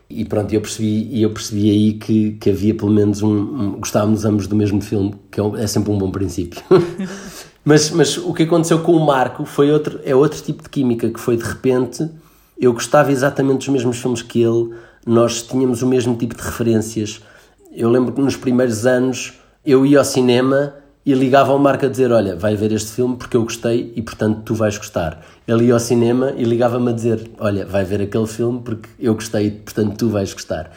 E pronto, eu percebi, eu percebi aí que, que havia pelo menos um, um gostávamos ambos do mesmo filme, que é, é sempre um bom princípio. Mas, mas o que aconteceu com o Marco foi outro, é outro tipo de química, que foi de repente, eu gostava exatamente dos mesmos filmes que ele, nós tínhamos o mesmo tipo de referências. Eu lembro que nos primeiros anos eu ia ao cinema e ligava ao Marco a dizer: Olha, vai ver este filme porque eu gostei e portanto tu vais gostar. Ele ia ao cinema e ligava-me a dizer: Olha, vai ver aquele filme porque eu gostei e portanto tu vais gostar.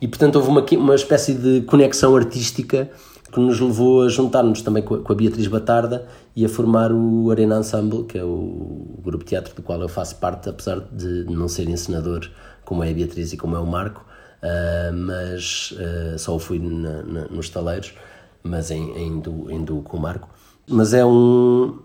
E portanto houve uma, uma espécie de conexão artística que nos levou a juntar-nos também com a, Beatriz Batarda e a formar o Arena Ensemble, que é o grupo de teatro do qual eu faço parte, apesar de não ser encenador como é a Beatriz e como é o Marco, uh, mas uh, só fui na, na, nos taleiros, mas em, em, du, em duo com o Marco. Mas é um.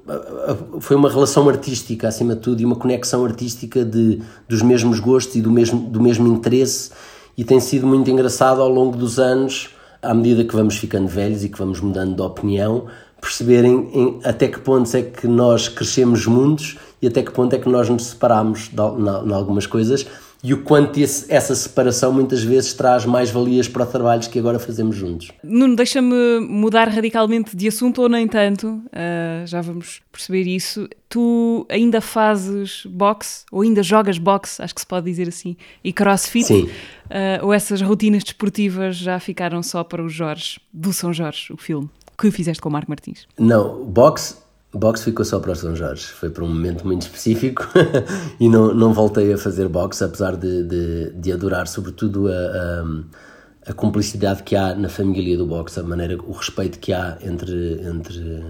Foi uma relação artística, acima de tudo, e uma conexão artística de, dos mesmos gostos e do mesmo, do mesmo interesse, e tem sido muito engraçado ao longo dos anos, à medida que vamos ficando velhos e que vamos mudando de opinião, perceberem em, até que ponto é que nós crescemos mundos e até que ponto é que nós nos separamos em algumas coisas e o quanto esse, essa separação muitas vezes traz mais valias para os trabalhos que agora fazemos juntos. Nuno, deixa-me mudar radicalmente de assunto ou nem tanto, uh, já vamos perceber isso. Tu ainda fazes boxe, ou ainda jogas boxe, acho que se pode dizer assim, e crossfit? Sim. Uh, ou essas rotinas desportivas já ficaram só para o Jorge, do São Jorge, o filme? que fizeste com o Marco Martins? Não, boxe, boxe ficou só para o São Jorge. Foi para um momento muito específico e não, não voltei a fazer boxe, apesar de, de, de adorar, sobretudo, a, a, a, cumplicidade que há na família do boxe, a maneira, o respeito que há entre, entre,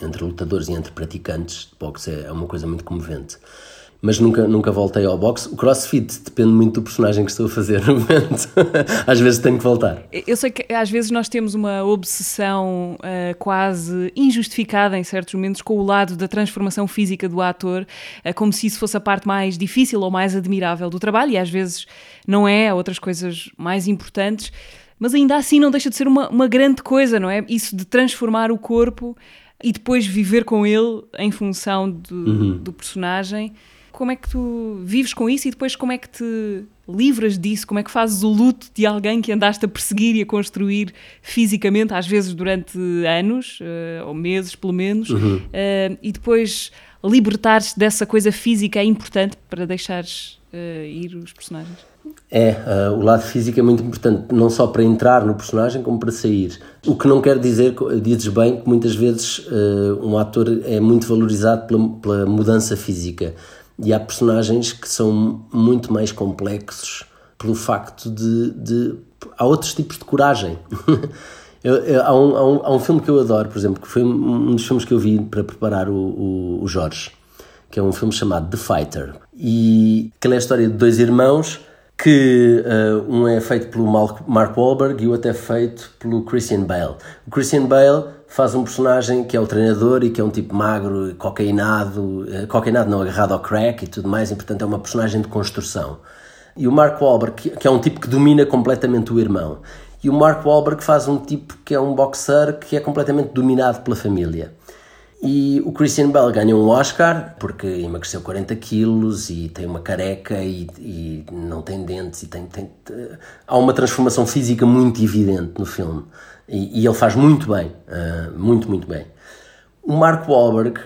entre lutadores e entre praticantes de boxe é, é uma coisa muito comovente mas nunca, nunca voltei ao boxe. O crossfit depende muito do personagem que estou a fazer no momento. às vezes tenho que voltar. Eu sei que às vezes nós temos uma obsessão uh, quase injustificada em certos momentos com o lado da transformação física do ator, uh, como se isso fosse a parte mais difícil ou mais admirável do trabalho, e às vezes não é, há outras coisas mais importantes. Mas ainda assim não deixa de ser uma, uma grande coisa, não é? Isso de transformar o corpo e depois viver com ele em função do, uhum. do personagem como é que tu vives com isso e depois como é que te livras disso? Como é que fazes o luto de alguém que andaste a perseguir e a construir fisicamente, às vezes durante anos, uh, ou meses pelo menos, uhum. uh, e depois libertar-te dessa coisa física é importante para deixares uh, ir os personagens? É, uh, o lado físico é muito importante, não só para entrar no personagem, como para sair. O que não quer dizer, dizes bem, que muitas vezes uh, um ator é muito valorizado pela, pela mudança física. E há personagens que são muito mais complexos pelo facto de. de há outros tipos de coragem. eu, eu, há, um, há, um, há, um, filme que eu adoro, por exemplo, que foi um dos filmes que eu vi para preparar o, o, o Jorge, que é um filme chamado The Fighter. E aquela é a história de dois irmãos que uh, um é feito pelo Mark Wahlberg e o outro é feito pelo Christian Bale. O Christian Bale faz um personagem que é o treinador e que é um tipo magro, cocainado, uh, cocainado não, agarrado ao crack e tudo mais, e portanto é uma personagem de construção. E o Mark Wahlberg, que, que é um tipo que domina completamente o irmão. E o Mark Wahlberg faz um tipo que é um boxer que é completamente dominado pela família. E o Christian Bell ganha um Oscar porque emagreceu 40 quilos e tem uma careca e, e não tem dentes e tem, tem, há uma transformação física muito evidente no filme e, e ele faz muito bem, uh, muito, muito bem. O Mark Wahlberg,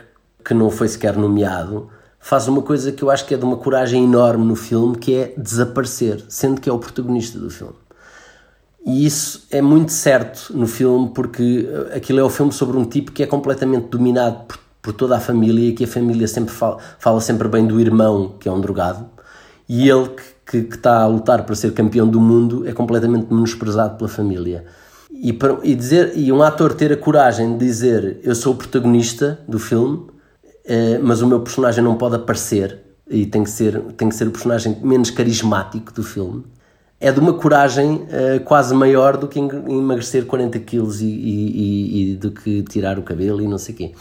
que não foi sequer nomeado, faz uma coisa que eu acho que é de uma coragem enorme no filme, que é desaparecer, sendo que é o protagonista do filme. E isso é muito certo no filme, porque aquilo é o filme sobre um tipo que é completamente dominado por, por toda a família e que a família sempre fala, fala, sempre bem do irmão, que é um drogado, e ele que, que, que, está a lutar para ser campeão do mundo é completamente menosprezado pela família. E, para, e, dizer, e um ator ter a coragem de dizer eu sou o protagonista do filme, eh, mas o meu personagem não pode aparecer e tem que ser, tem que ser o personagem menos carismático do filme é de uma coragem uh, quase maior do que emagrecer 40 quilos e, e, e, e, do que tirar o cabelo e não sei o quê.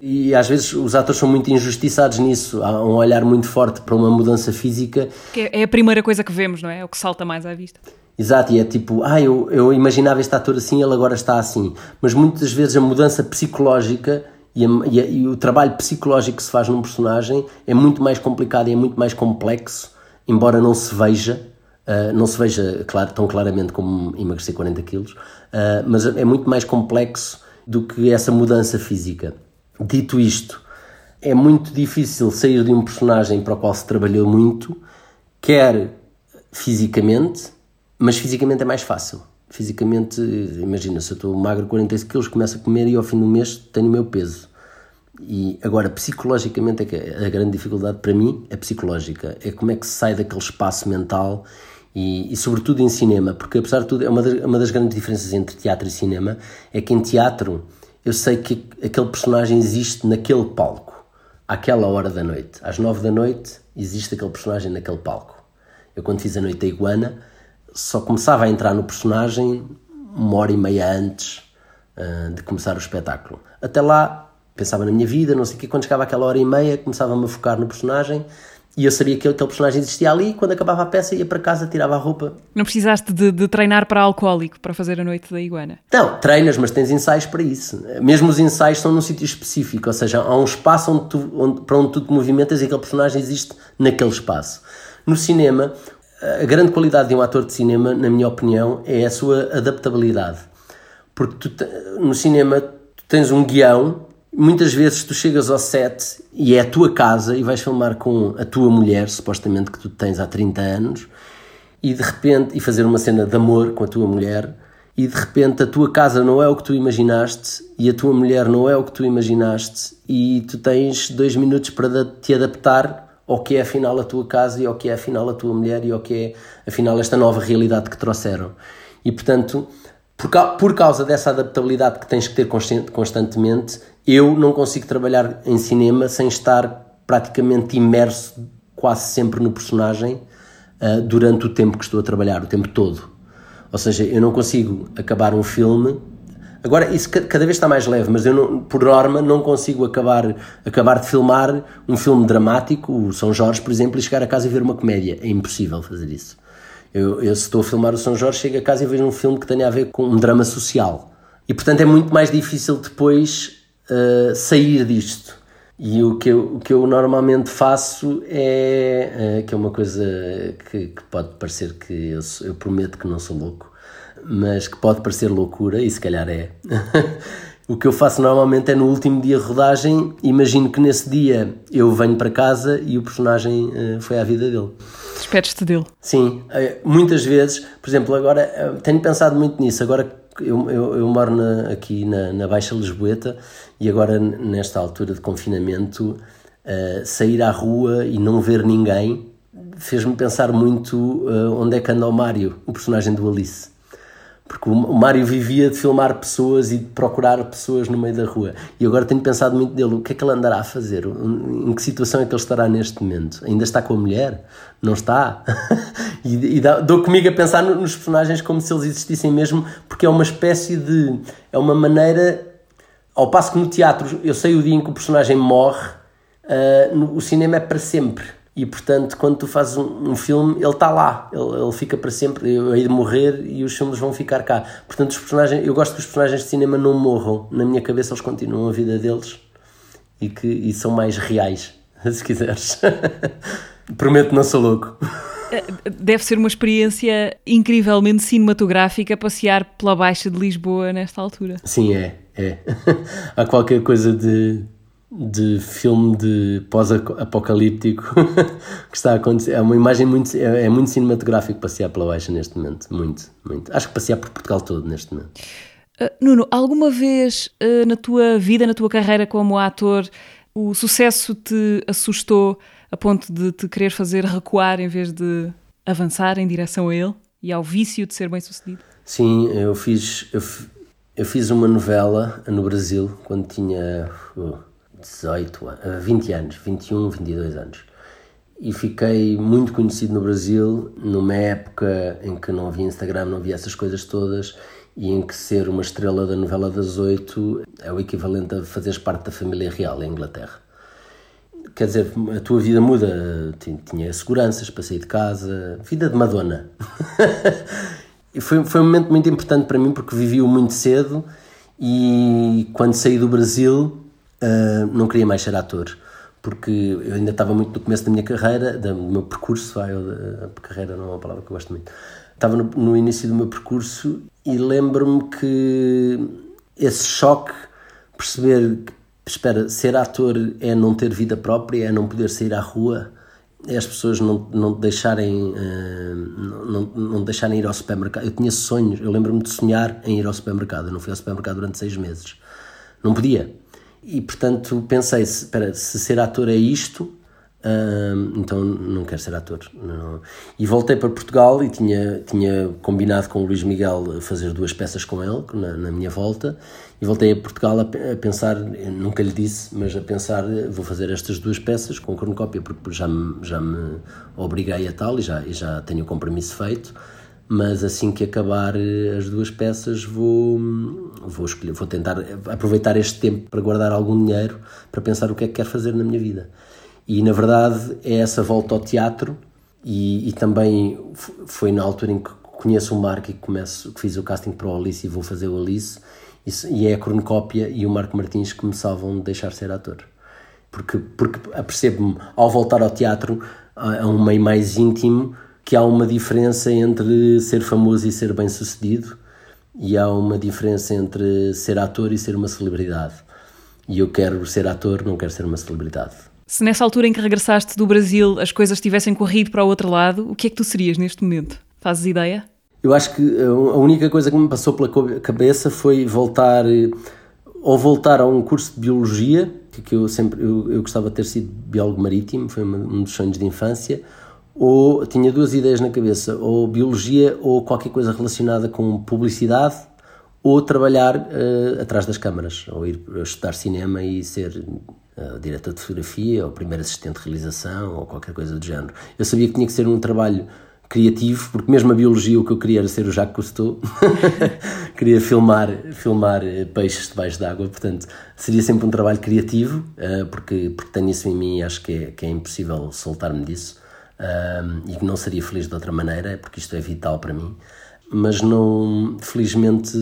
E às vezes os atores são muito injustiçados nisso. Há um olhar muito forte para uma mudança física. Que é a primeira coisa que vemos, não é? É o que salta mais à vista. Exato, e é tipo, ah, eu, eu imaginava este ator assim, ele agora está assim. Mas muitas vezes a mudança psicológica e, a, e, a, e o trabalho psicológico que se faz num personagem é muito mais complicado e é muito mais complexo, embora não se veja Uh, não se veja claro, tão claramente como emagrecer 40 quilos, uh, mas é muito mais complexo do que essa mudança física. Dito isto, é muito difícil sair de um personagem para o qual se trabalhou muito, quer fisicamente, mas fisicamente é mais fácil. Fisicamente, imagina, se eu estou magro 40 quilos, começo a comer e ao fim do mês tenho o meu peso. E agora, psicologicamente, é que a grande dificuldade para mim é psicológica. É como é que se sai daquele espaço mental e, e, sobretudo em cinema, porque apesar de tudo, é uma das, uma das grandes diferenças entre teatro e cinema é que em teatro eu sei que aquele personagem existe naquele palco, àquela hora da noite. Às nove da noite existe aquele personagem naquele palco. Eu, quando fiz a Noite da Iguana, só começava a entrar no personagem uma hora e meia antes uh, de começar o espetáculo. Até lá, pensava na minha vida, não sei o quê, quando chegava aquela hora e meia, começava-me a focar no personagem e eu sabia que aquele personagem existia ali e quando acabava a peça ia para casa, tirava a roupa. Não precisaste de, de, treinar para alcoólico para fazer a noite da iguana? Não, treinas, mas tens ensaios para isso. Mesmo os ensaios são num sítio específico, ou seja, há um espaço onde tu, onde, para onde tu te movimentas e aquele personagem existe naquele espaço. No cinema, a grande qualidade de um ator de cinema, na minha opinião, é a sua adaptabilidade. Porque tu, no cinema tu tens um guião Muitas vezes tu chegas ao set e é a tua casa e vais filmar com a tua mulher, supostamente que tu tens há 30 anos, e de repente, e fazer uma cena de amor com a tua mulher, e de repente a tua casa não é o que tu imaginaste e a tua mulher não é o que tu imaginaste, e tu tens dois minutos para te adaptar ao que é afinal a tua casa e ao que é afinal a tua mulher e ao que é afinal esta nova realidade que trouxeram. E portanto, por, por causa dessa adaptabilidade que tens que ter constantemente, eu não consigo trabalhar em cinema sem estar praticamente imerso quase sempre no personagem uh, durante o tempo que estou a trabalhar, o tempo todo. Ou seja, eu não consigo acabar um filme. Agora, isso cada vez está mais leve, mas eu, não, por norma, não consigo acabar, acabar de filmar um filme dramático, o São Jorge, por exemplo, e chegar a casa e ver uma comédia. É impossível fazer isso. Eu, eu, se estou a filmar o São Jorge, chego a casa e vejo um filme que tenha a ver com um drama social. E, portanto, é muito mais difícil depois uh, sair disto. E o que eu, o que eu normalmente faço é, uh, que é uma coisa que, que pode parecer que eu, eu, prometo que não sou louco, mas que pode parecer loucura, e se calhar é. o que eu faço normalmente é no último dia de rodagem, imagino que nesse dia eu venho para casa e o personagem uh, foi à vida dele. Despedes-te dele? Sim, muitas vezes, por exemplo, agora tenho pensado muito nisso, agora eu, eu, eu moro na, aqui na, na, Baixa Lisboeta e agora, nesta altura de confinamento, uh, sair à rua e não ver ninguém fez-me pensar muito uh, onde é que anda o Mário, o personagem do Alice. Porque o Mário vivia de filmar pessoas e de procurar pessoas no meio da rua. E agora tenho pensado muito dele: o que é que ele andará a fazer? Em que situação é que ele estará neste momento? Ainda está com a mulher? Não está? e, e dou comigo a pensar nos personagens como se eles existissem mesmo, porque é uma espécie de. É uma maneira. Ao passo que no teatro eu sei o dia em que o personagem morre, uh, no, o cinema é para sempre. E portanto, quando tu fazes um, um filme, ele está lá, ele, ele, fica para sempre. Eu hei de morrer e os filmes vão ficar cá. Portanto, os personagens, eu gosto que os personagens de cinema não morram. Na minha cabeça, eles continuam a vida deles e que e são mais reais, se quiseres. Prometo não sou louco. Deve ser uma experiência incrivelmente cinematográfica passear pela Baixa de Lisboa nesta altura. Sim, é. É. Há qualquer coisa de, de filme de pós-apocalíptico que está a acontecer. É uma imagem muito. É, é muito cinematográfico passear pela Baixa neste momento. Muito, muito. Acho que passear por Portugal todo neste momento. Uh, Nuno, alguma vez uh, na tua vida, na tua carreira como ator, o sucesso te assustou a ponto de te querer fazer recuar em vez de avançar em direção a ele e ao vício de ser bem sucedido? Sim, eu fiz, eu, eu fiz uma novela no Brasil quando tinha uh, 18, 20 anos, 21, 22 anos. E fiquei muito conhecido no Brasil numa época em que não havia Instagram, não havia essas coisas todas e em que ser uma estrela da novela das oito é o equivalente a fazeres parte da família real em Inglaterra quer dizer, a tua vida muda. Tinha seguranças para sair de casa, vida de Madonna. foi, foi um momento muito importante para mim porque vivi-o muito cedo e quando saí do Brasil uh, não queria mais ser ator. Porque eu ainda estava muito no começo da minha carreira, do meu percurso, vai, a carreira não é uma palavra que eu gosto muito. Estava no, no início do meu percurso e lembro-me que esse choque, perceber que espera, ser ator é não ter vida própria, é não poder sair à rua, é as pessoas não, não deixarem uh, não, não deixarem ir ao supermercado. Eu tinha sonhos, eu lembro-me de sonhar em ir ao supermercado. Eu não fui ao supermercado durante seis meses. Não podia. E portanto pensei, espera, se ser ator é isto, então não quero ser ator. Não. E voltei para Portugal e tinha, tinha combinado com o Luís Miguel fazer duas peças com ele na, na minha volta. E voltei a Portugal a, a, pensar, nunca lhe disse, mas a pensar: vou fazer estas duas peças com cornucópia, porque já me, já me obriguei a tal e já, e já tenho o compromisso feito. Mas assim que acabar eh, as duas peças, vou, vou, escolher, vou tentar aproveitar este tempo para guardar algum dinheiro para pensar o que é que quero fazer na minha vida. E na verdade é essa volta ao teatro e, e também foi na altura em que conheço o Marco e começo, que fiz o casting para o Alice e vou fazer o Alice e, é a cronocópia e o Marco Martins que me salvam de deixar ser ator. Porque, porque apercebo-me, ao voltar ao teatro, a um meio mais íntimo, que há uma diferença entre ser famoso e ser bem sucedido e há uma diferença entre ser ator e ser uma celebridade. E eu quero ser ator, não quero ser uma celebridade. Se nessa altura em que regressaste do Brasil as coisas tivessem corrido para o outro lado, o que é que tu serias neste momento? Fazes ideia? Eu acho que a única coisa que me passou pela cabeça foi voltar ou voltar a um curso de biologia, que eu sempre eu, eu gostava de ter sido biólogo marítimo, foi um dos sonhos de infância, ou tinha duas ideias na cabeça, ou biologia ou qualquer coisa relacionada com publicidade, ou trabalhar uh, atrás das câmaras, ou ir estudar cinema e ser uh, diretor de fotografia ou primeiro assistente de realização ou qualquer coisa do género. Eu sabia que tinha que ser um trabalho criativo, porque mesmo a biologia o que eu queria era ser o Jacques Cousteau, queria filmar, filmar eh, peixes debaixo d'água, portanto seria sempre um trabalho criativo, uh, porque, porque tenho isso em mim e acho que é, que é impossível soltar-me disso uh, e que não seria feliz de outra maneira, porque isto é vital para mim. Mas não, felizmente,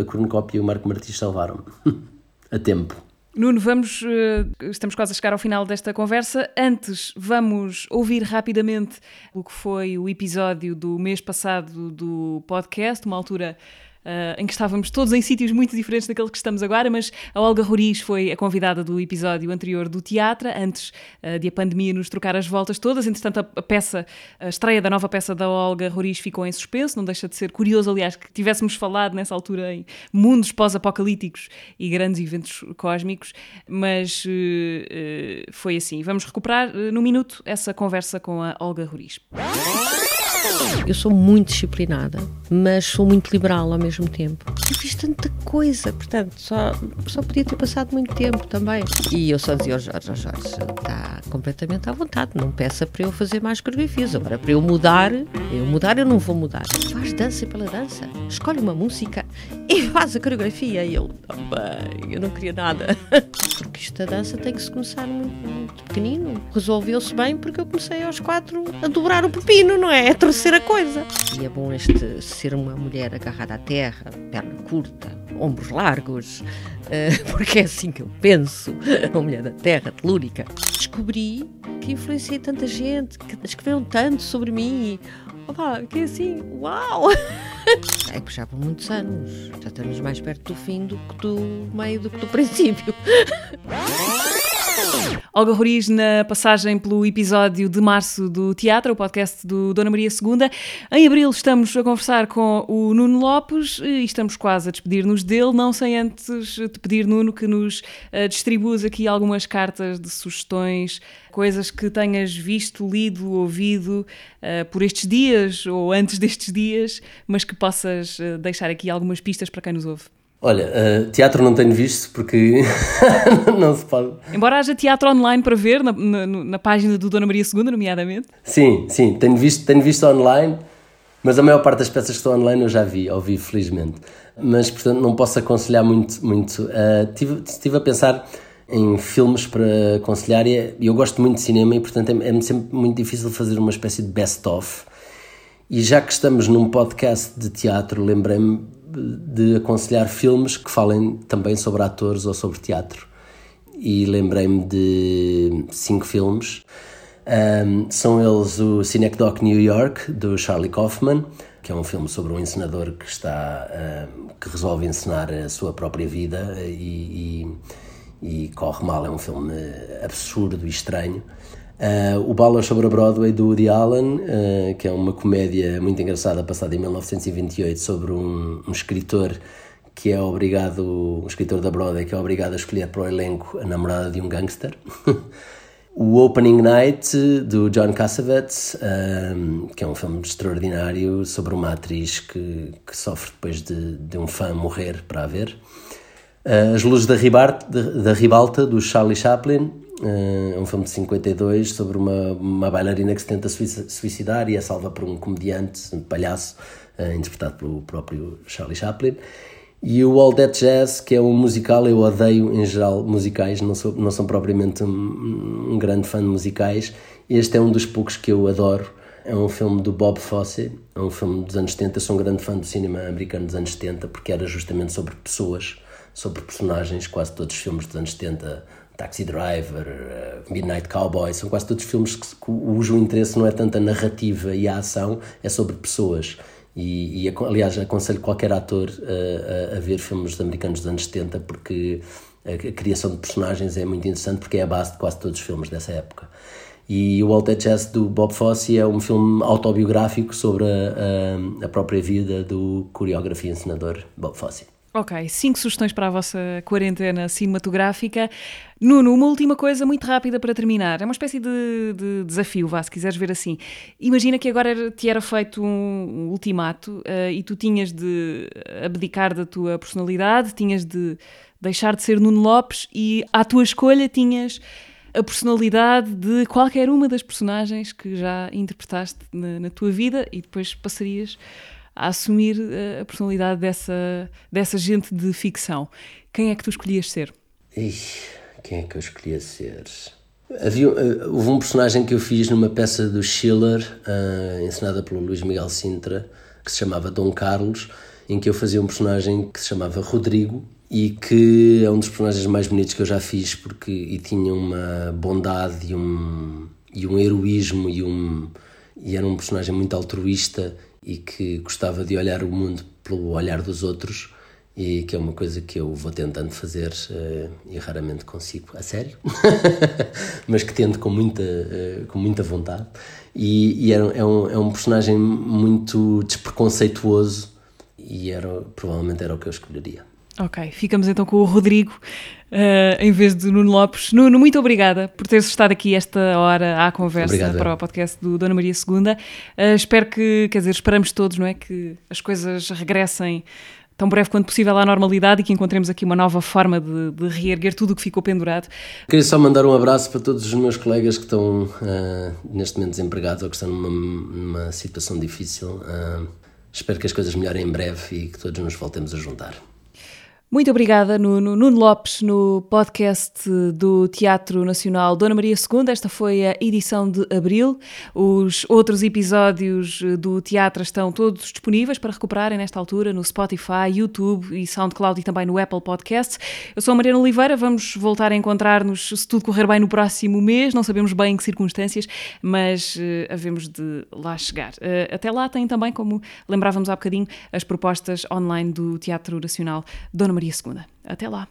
a cornucópia e o Marco Martins salvaram-me a tempo. Nuno, vamos, uh, estamos quase a chegar ao final desta conversa. Antes, vamos ouvir rapidamente o que foi o episódio do mês passado do podcast, uma altura uh, em que estávamos todos em sítios muito diferentes daquele que estamos agora, mas a Olga Roriz foi a convidada do episódio anterior do teatro, antes uh, de a pandemia nos trocar as voltas todas. Entretanto, a, a, peça, a estreia da nova peça da Olga Roriz ficou em suspenso, não deixa de ser curioso, aliás, que tivéssemos falado nessa altura em mundos pós-apocalípticos e grandes eventos cósmicos, mas uh, foi assim. Vamos recuperar no minuto essa conversa com a Olga Roriz. Eu sou muito disciplinada, mas sou muito liberal ao mesmo tempo. Eu fiz tanta coisa, portanto, só, só podia ter passado muito tempo também. E eu só dizia ao Jorge, ao Jorge, está completamente à vontade, não peça para eu fazer mais coreografias. Agora, para eu mudar, eu mudar, eu não vou mudar. Faz dança pela dança, escolhe uma música e faz a coreografia. E eu, bem, eu não queria nada. que isto da dança tem que se começar muito, muito pequenino. Resolveu-se bem porque eu comecei aos quatro a dobrar o pepino, não é? A torcer a coisa. E é bom este ser uma mulher agarrada à terra, perna curta, ombros largos, uh, porque é assim que eu penso, uma mulher da terra, telúrica. Descobri que influenciei tanta gente, que escreveram tanto sobre mim. Opa, que é assim, uau! É que já por muitos anos. Já estamos mais perto do fim do que do meio do que do princípio. Olga Roriz na passagem pelo episódio de março do Teatro, o podcast do Dona Maria II. Em abril estamos a conversar com o Nuno Lopes e estamos quase a despedir-nos dele, não sem antes te pedir, Nuno, que nos uh, distribuas aqui algumas cartas de sugestões, coisas que tenhas visto, lido, ouvido uh, por estes dias ou antes destes dias, mas que possas deixar aqui algumas pistas para quem nos ouve. Olha, uh, teatro não tenho visto porque não se pode. Embora haja teatro online para ver, na, na, na, página do Dona Maria II, nomeadamente. Sim, sim, tenho visto, tenho visto online, mas a maior parte das peças que estão online eu já vi, ao vivo, felizmente. Mas, portanto, não posso aconselhar muito. muito. Uh, tive, estive a pensar em filmes para aconselhar e eu gosto muito de cinema e, portanto, é, é sempre muito difícil fazer uma espécie de best-of. E já que estamos num podcast de teatro, lembrei-me de aconselhar filmes que falem também sobre atores ou sobre teatro. E lembrei-me de cinco filmes. Um, são eles o Cinecdoc New York, do Charlie Kaufman, que é um filme sobre um encenador que está um, que resolve encenar a sua própria vida e, e, e corre mal. É um filme absurdo e estranho. Uh, o Balas sobre a Broadway do Woody Allen, uh, que é uma comédia muito engraçada passada em 1928 sobre um, um, escritor que é obrigado, um escritor da Broadway que é obrigado a escolher para o elenco a namorada de um gangster. o Opening Night do John Cassavetes, um, que é um filme extraordinário sobre uma atriz que, que sofre depois de, de um fã morrer para a ver. As Luzes da, Ribart, da Ribalta do Charlie Chaplin, eh, é um filme de 52 sobre uma, uma bailarina que se tenta suicidar e é salva por um comediante, um palhaço, uh, interpretado pelo próprio Charlie Chaplin. E o All That Jazz, que é um musical, eu odeio em geral musicais, não sou, não sou propriamente um, um grande fã de musicais. Este é um dos poucos que eu adoro. É um filme do Bob Fosse, é um filme dos anos 70. Eu sou um grande fã do cinema americano dos anos 70 porque era justamente sobre pessoas, sobre personagens. Quase todos os filmes dos anos 70 Taxi Driver, uh, Midnight Cowboy, são quase todos filmes que, cujo interesse não é tanto a narrativa e a ação, é sobre pessoas. E, e aliás, aconselho qualquer ator uh, a, a, ver filmes americanos dos anos 70 porque a, a, criação de personagens é muito interessante porque é a base de quase todos os filmes dessa época. E o Walter Chess do Bob Fosse é um filme autobiográfico sobre a, a própria vida do coreógrafo e encenador Bob Fosse. Ok, cinco sugestões para a vossa quarentena cinematográfica. Nuno, uma última coisa muito rápida para terminar. É uma espécie de, de desafio, vá, se quiseres ver assim. Imagina que agora te era feito um, ultimato uh, e tu tinhas de abdicar da tua personalidade, tinhas de deixar de ser Nuno Lopes e à tua escolha tinhas a personalidade de qualquer uma das personagens que já interpretaste na, na tua vida e depois passarias a assumir eh, a personalidade dessa, dessa gente de ficção. Quem é que tu escolhias ser? Quem é que eu escolhia ser? Havia, uh, houve um personagem que eu fiz numa peça do Schiller, uh, encenada pelo Luís Miguel Sintra, que se chamava Dom Carlos, em que eu fazia um personagem que se chamava Rodrigo e que é um dos personagens mais bonitos que eu já fiz porque e tinha uma bondade e um, e um heroísmo e um e era um personagem muito altruísta e que gostava de olhar o mundo pelo olhar dos outros e que é uma coisa que eu vou tentando fazer uh, e raramente consigo, a sério, mas que tento com muita, uh, com muita vontade. E, e é, é, um, é um personagem muito despreconceituoso e era, provavelmente era o que eu escolheria. Ok, ficamos então com o Rodrigo uh, em vez de Nuno Lopes. Nuno, muito obrigada por teres estado aqui esta hora à conversa Obrigado, para o podcast do Dona Maria II. Uh, espero que, quer dizer, esperamos todos, não é? Que as coisas regressem tão breve quanto possível à normalidade e que encontremos aqui uma nova forma de, de reerguer tudo o que ficou pendurado. Queria só mandar um abraço para todos os meus colegas que estão uh, neste momento desempregados ou que estão numa, numa situação difícil. Uh, espero que as coisas melhorem em breve e que todos nos voltemos a juntar. Muito obrigada, Nuno. Nuno Lopes, no podcast do Teatro Nacional Dona Maria II. Esta foi a edição de abril. Os outros episódios do teatro estão todos disponíveis para recuperarem nesta altura no Spotify, YouTube e SoundCloud e também no Apple Podcasts. Eu sou a Mariana Oliveira. Vamos voltar a encontrar-nos, se tudo correr bem, no próximo mês. Não sabemos bem em que circunstâncias, mas uh, havemos de lá chegar. Uh, até lá tem também, como lembrávamos há bocadinho, as propostas online do Teatro Nacional Dona Maria II. Até lá!